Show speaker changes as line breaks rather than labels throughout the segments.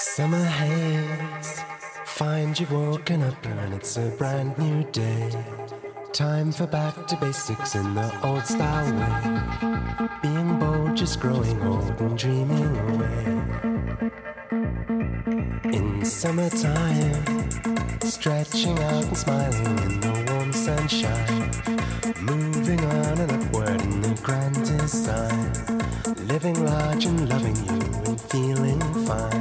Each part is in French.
Summer haze, find you walking up and it's a brand new day. Time for back to basics in the old style way. Being bold, just growing old and dreaming away. In summertime, stretching out and smiling in the warm sunshine. Moving on and upward in the grand design. Living large and loving you and feeling fine.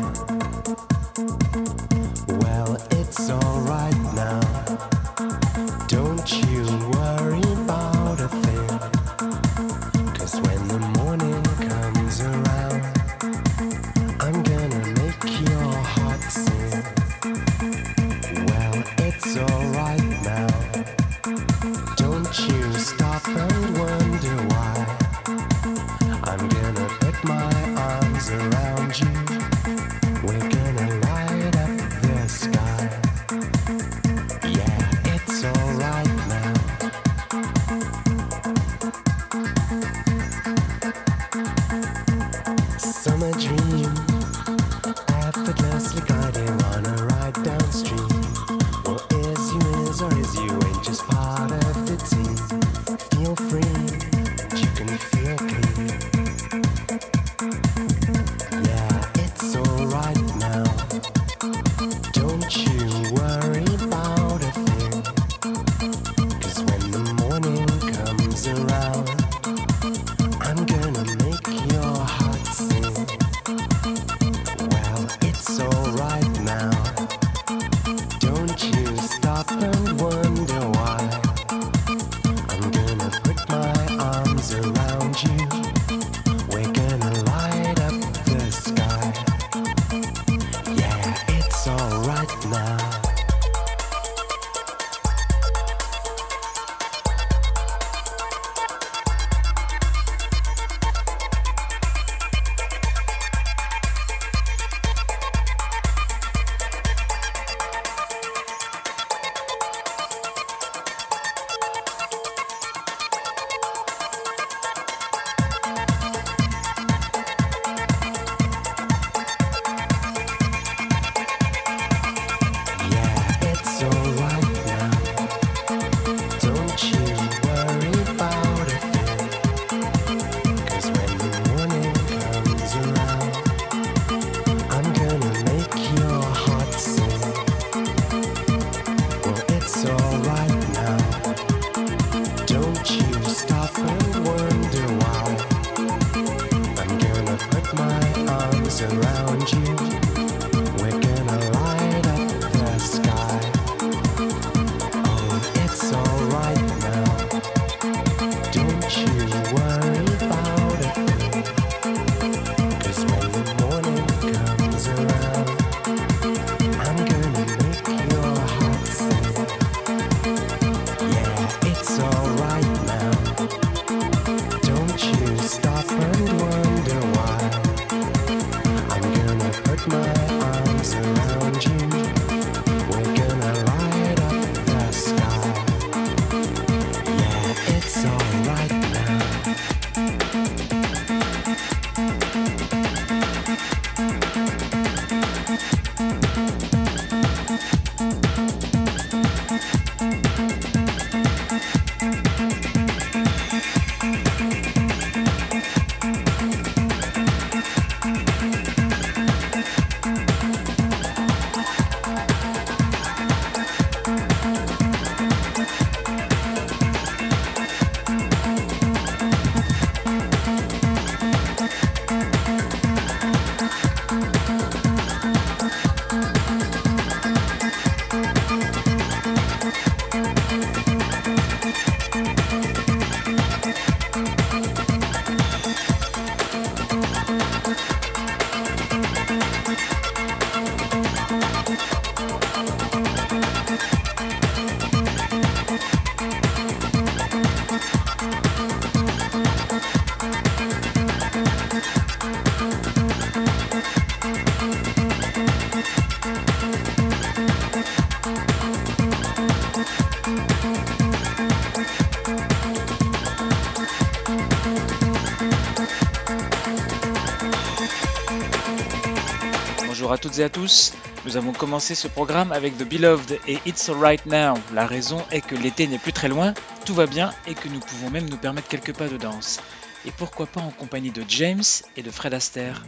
world.
Bonjour à toutes et à tous. Nous avons commencé ce programme avec The Beloved et It's Alright Now. La raison est que l'été n'est plus très loin, tout va bien et que nous pouvons même nous permettre quelques pas de danse. Et pourquoi pas en compagnie de James et de Fred Astaire.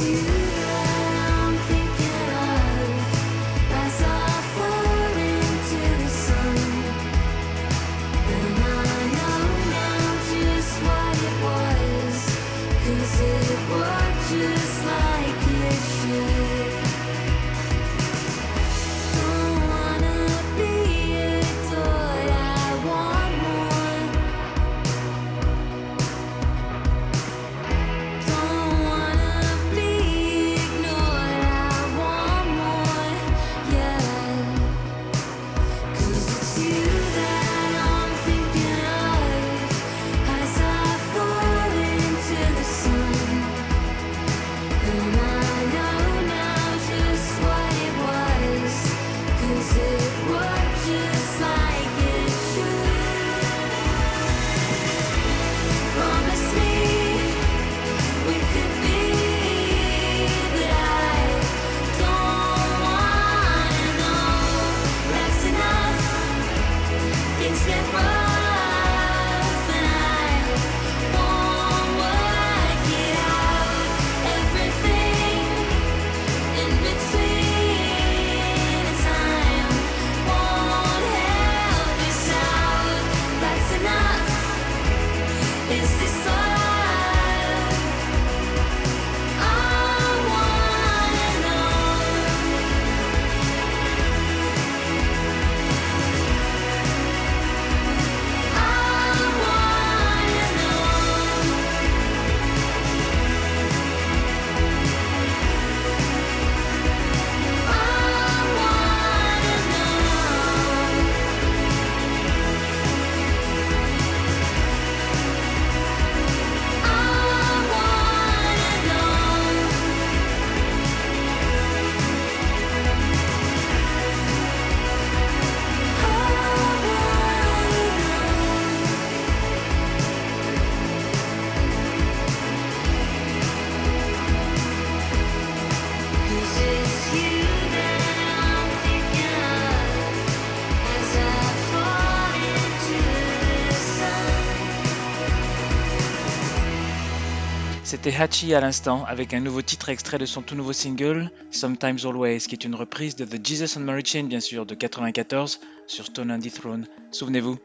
you
C'était Hachi à l'instant, avec un nouveau titre extrait de son tout nouveau single, Sometimes Always, qui est une reprise de The Jesus and Mary Chain, bien sûr, de 94, sur Stone and Throne. Souvenez-vous.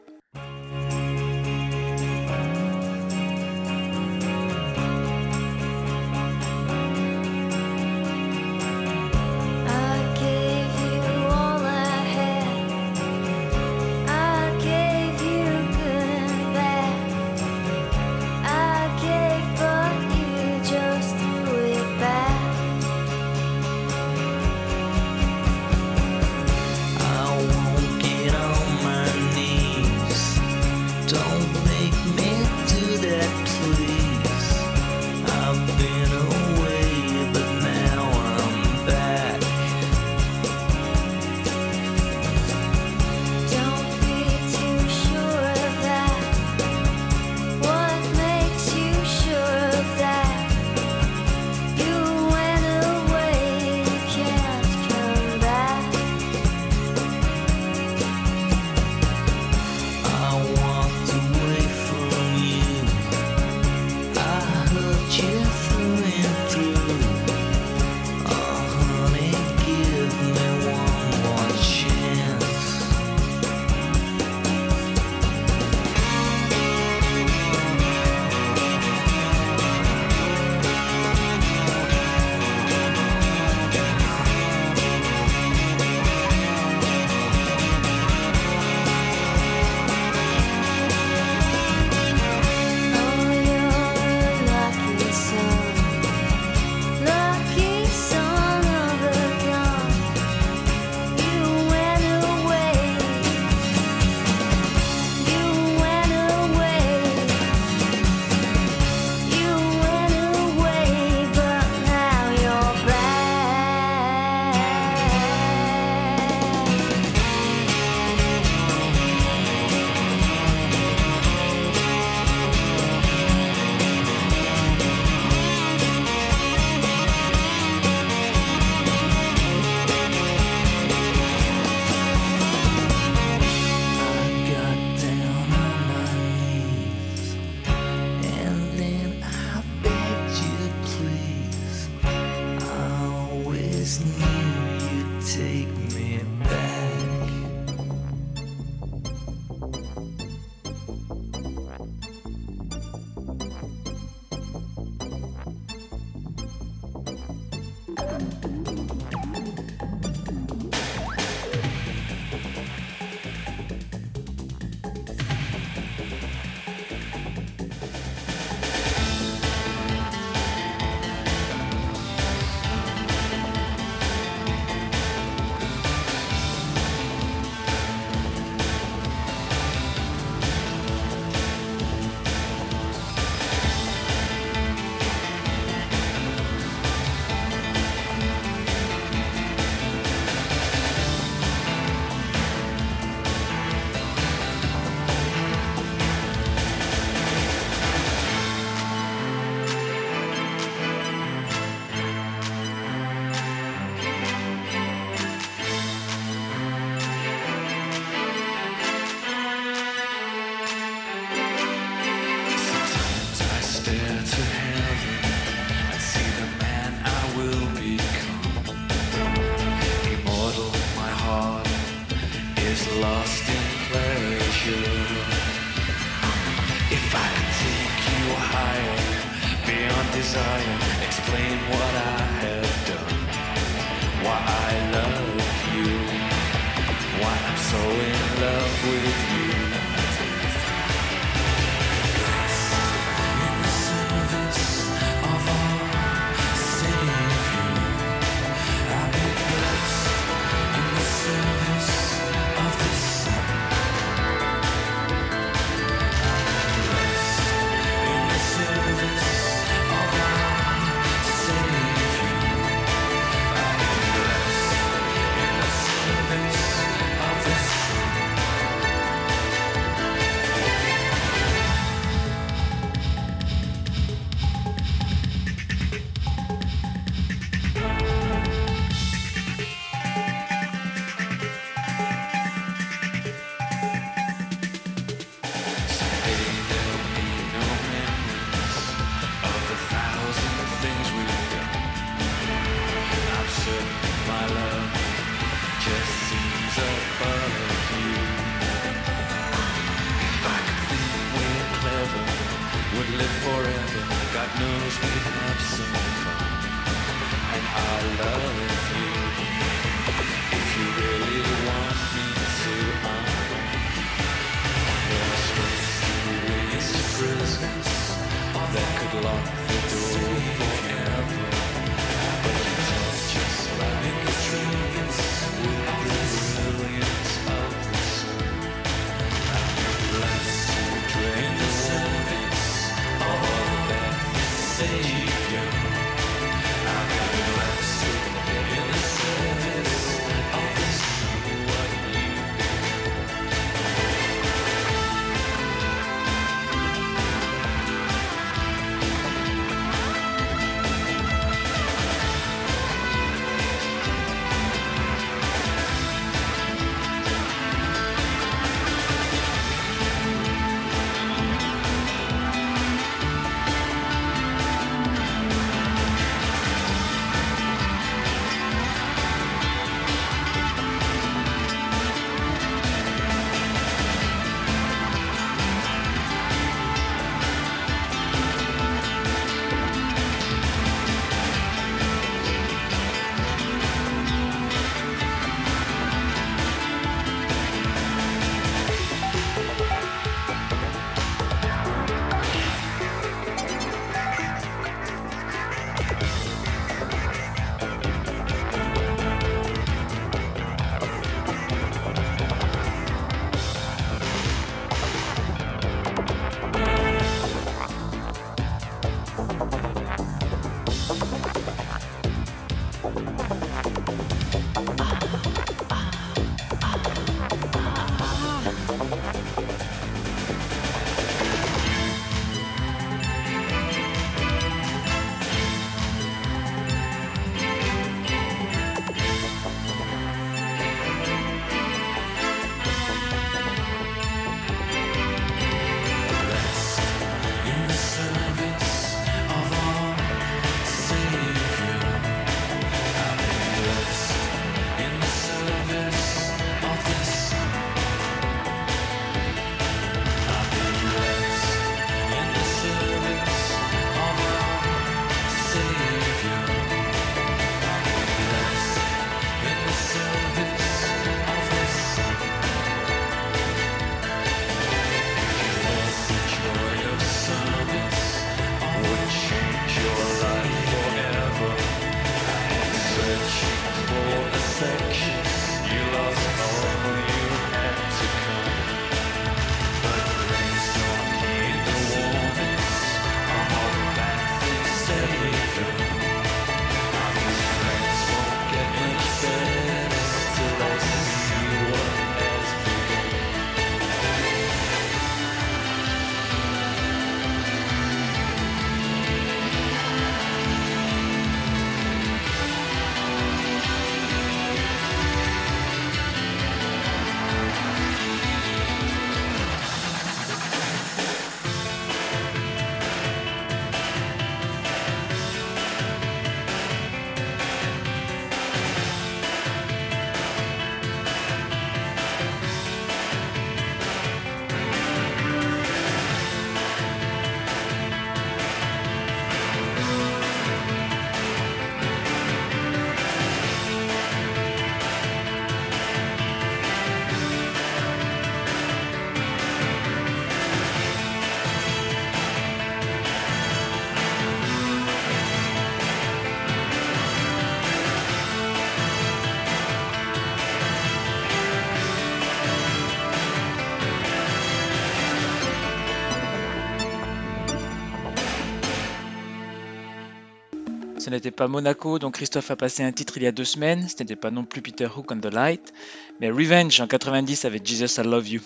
Ce n'était pas Monaco dont Christophe a passé un titre il y a deux semaines, ce n'était pas non plus Peter Hook on the Light, mais Revenge en 90 avec Jesus I Love You.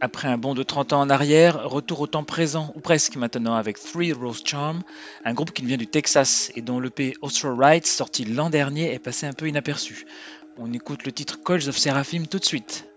Après un bond de 30 ans en arrière, retour au temps présent, ou presque maintenant, avec Three Rose Charm, un groupe qui vient du Texas et dont l'EP Austral Rights, sorti l'an dernier, est passé un peu inaperçu. On écoute le titre Coils of Seraphim tout de suite.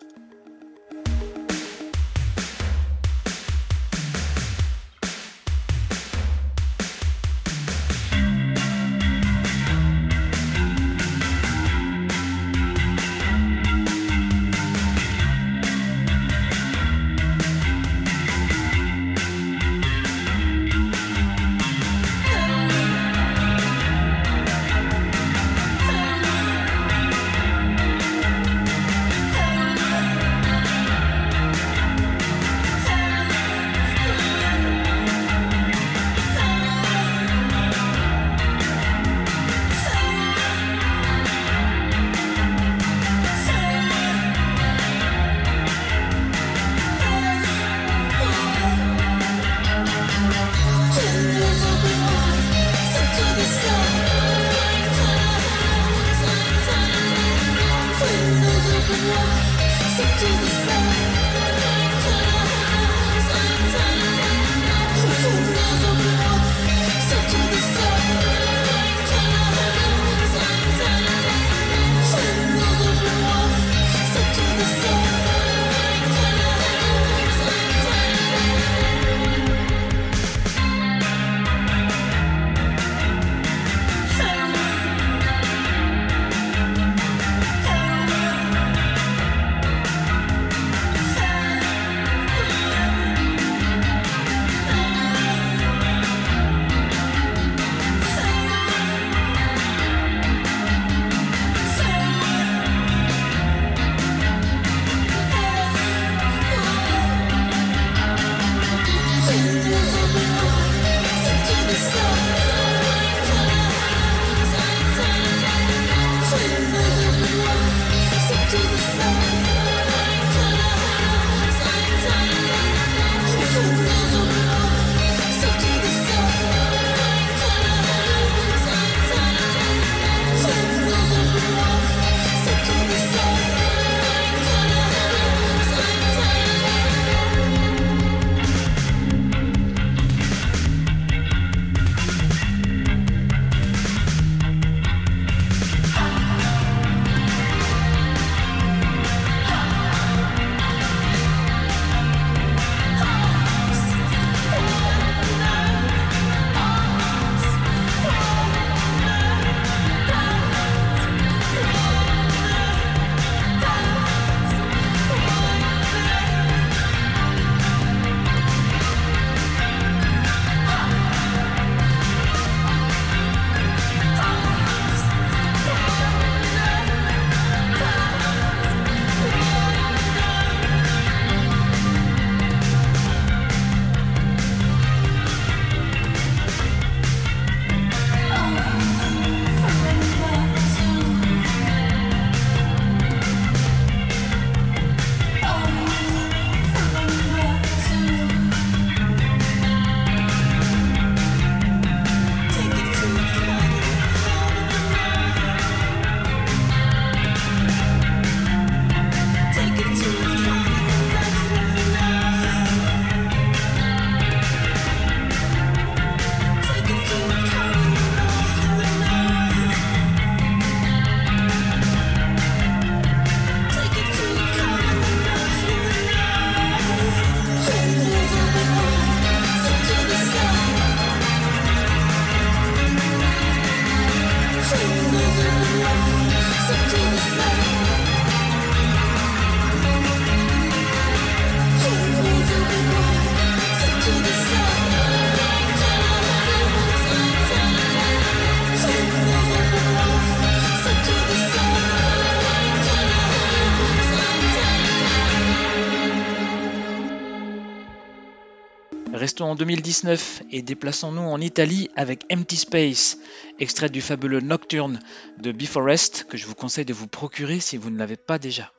En 2019 et déplaçons-nous en Italie avec Empty Space, extrait du fabuleux Nocturne de Beforest que je vous conseille de vous procurer si vous ne l'avez pas déjà.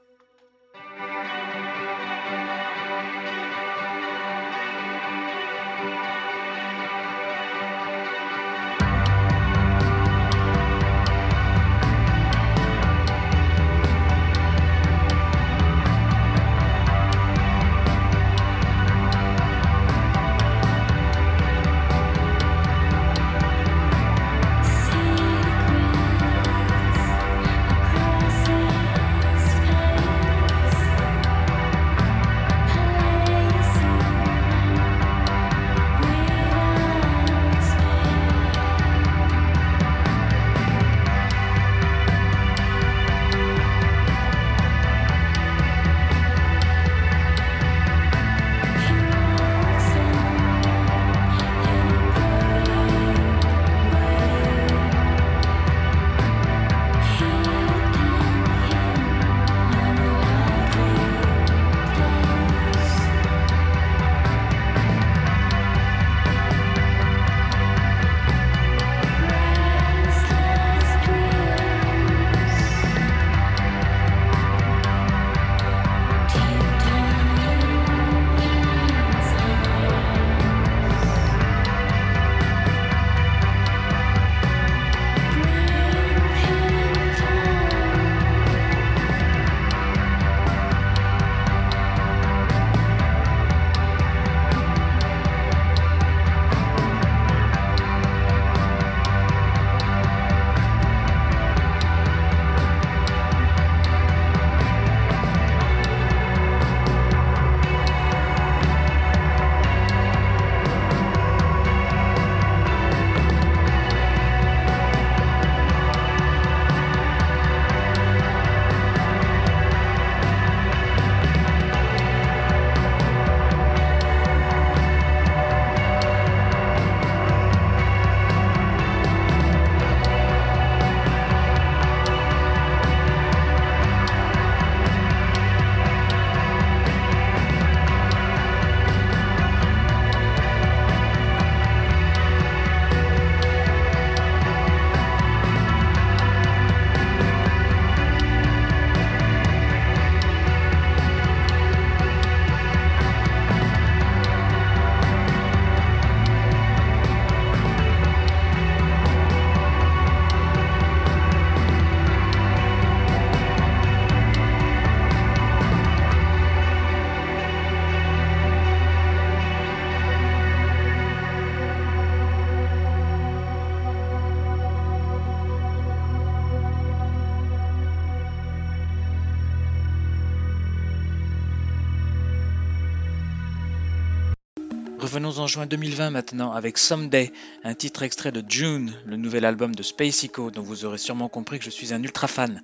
Revenons en juin 2020 maintenant avec Someday, un titre extrait de June, le nouvel album de Space Echo dont vous aurez sûrement compris que je suis un ultra fan.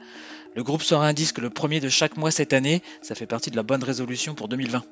Le groupe sort un disque le premier de chaque mois cette année, ça fait partie de la bonne résolution pour 2020.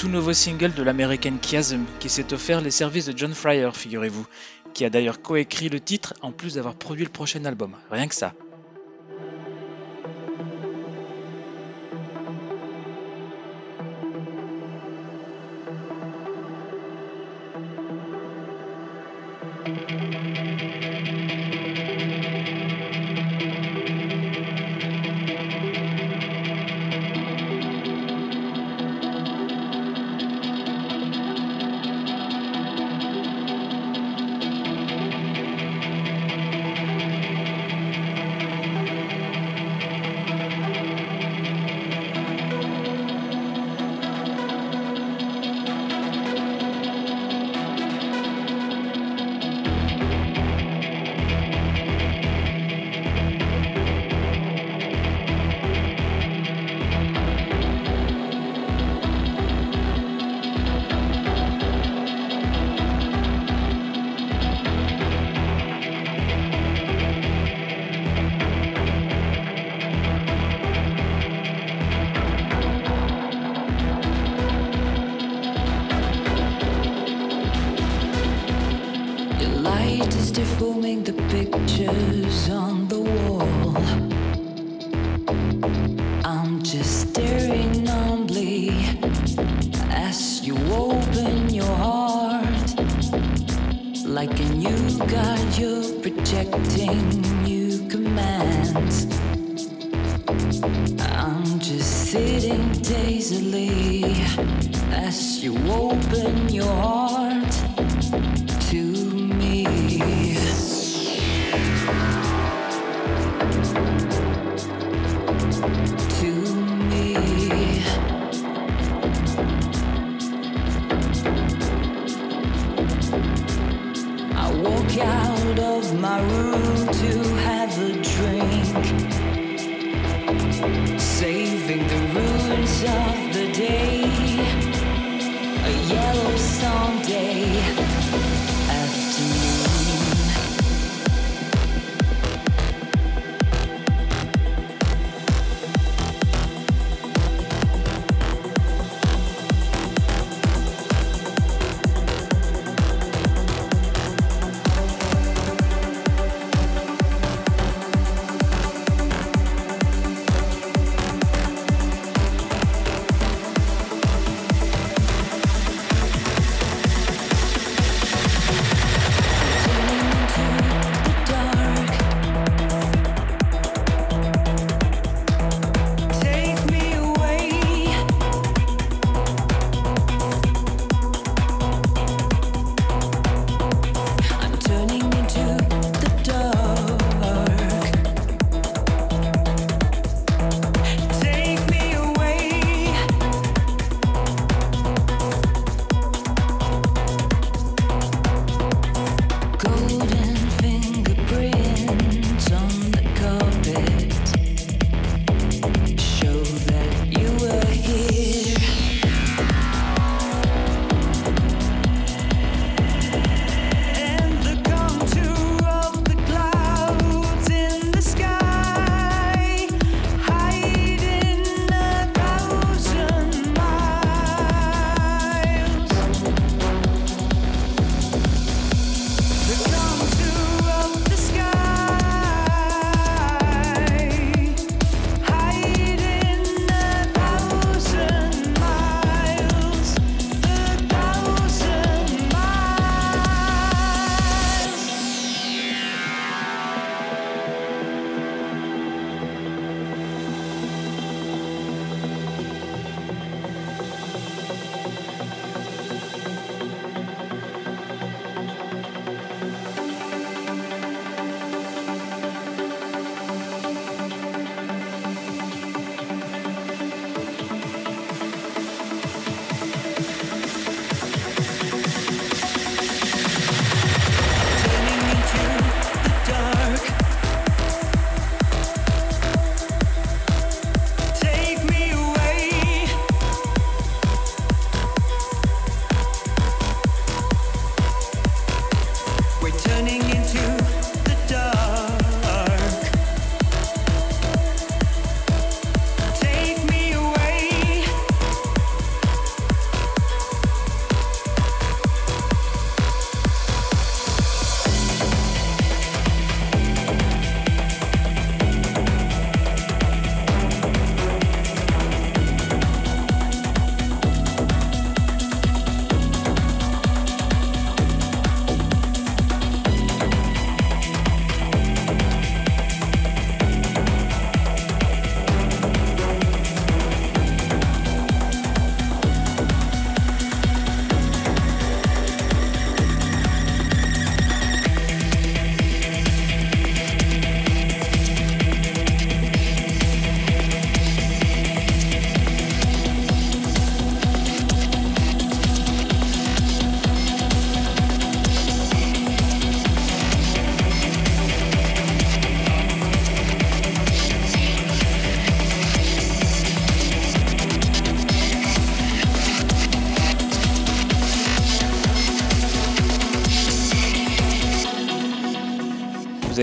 tout nouveau single de l'américaine Chiasm, qui s'est offert les services de John Fryer, figurez-vous, qui a d'ailleurs coécrit le titre en plus d'avoir produit le prochain album, rien que ça.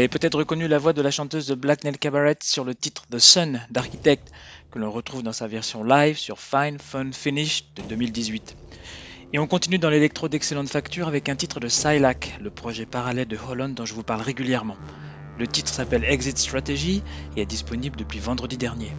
Avez peut-être reconnu la voix de la chanteuse de Black Nail Cabaret sur le titre The Sun d'Architect, que l'on retrouve dans sa version live sur Fine Fun Finish de 2018. Et on continue dans l'électro d'excellente facture avec un titre de Silac, le projet parallèle de Holland dont je vous parle régulièrement. Le titre s'appelle Exit Strategy et est disponible depuis vendredi dernier.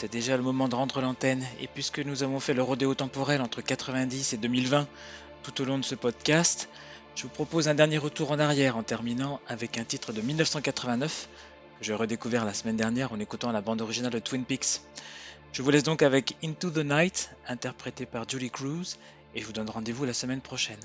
C'est déjà le moment de rendre l'antenne, et puisque nous avons fait le rodéo temporel entre 90 et 2020 tout au long de ce podcast, je vous propose un dernier retour en arrière en terminant avec un titre de 1989 que j'ai redécouvert la semaine dernière en écoutant la bande originale de Twin Peaks. Je vous laisse donc avec Into the Night, interprété par Julie Cruz, et je vous donne rendez-vous la semaine prochaine.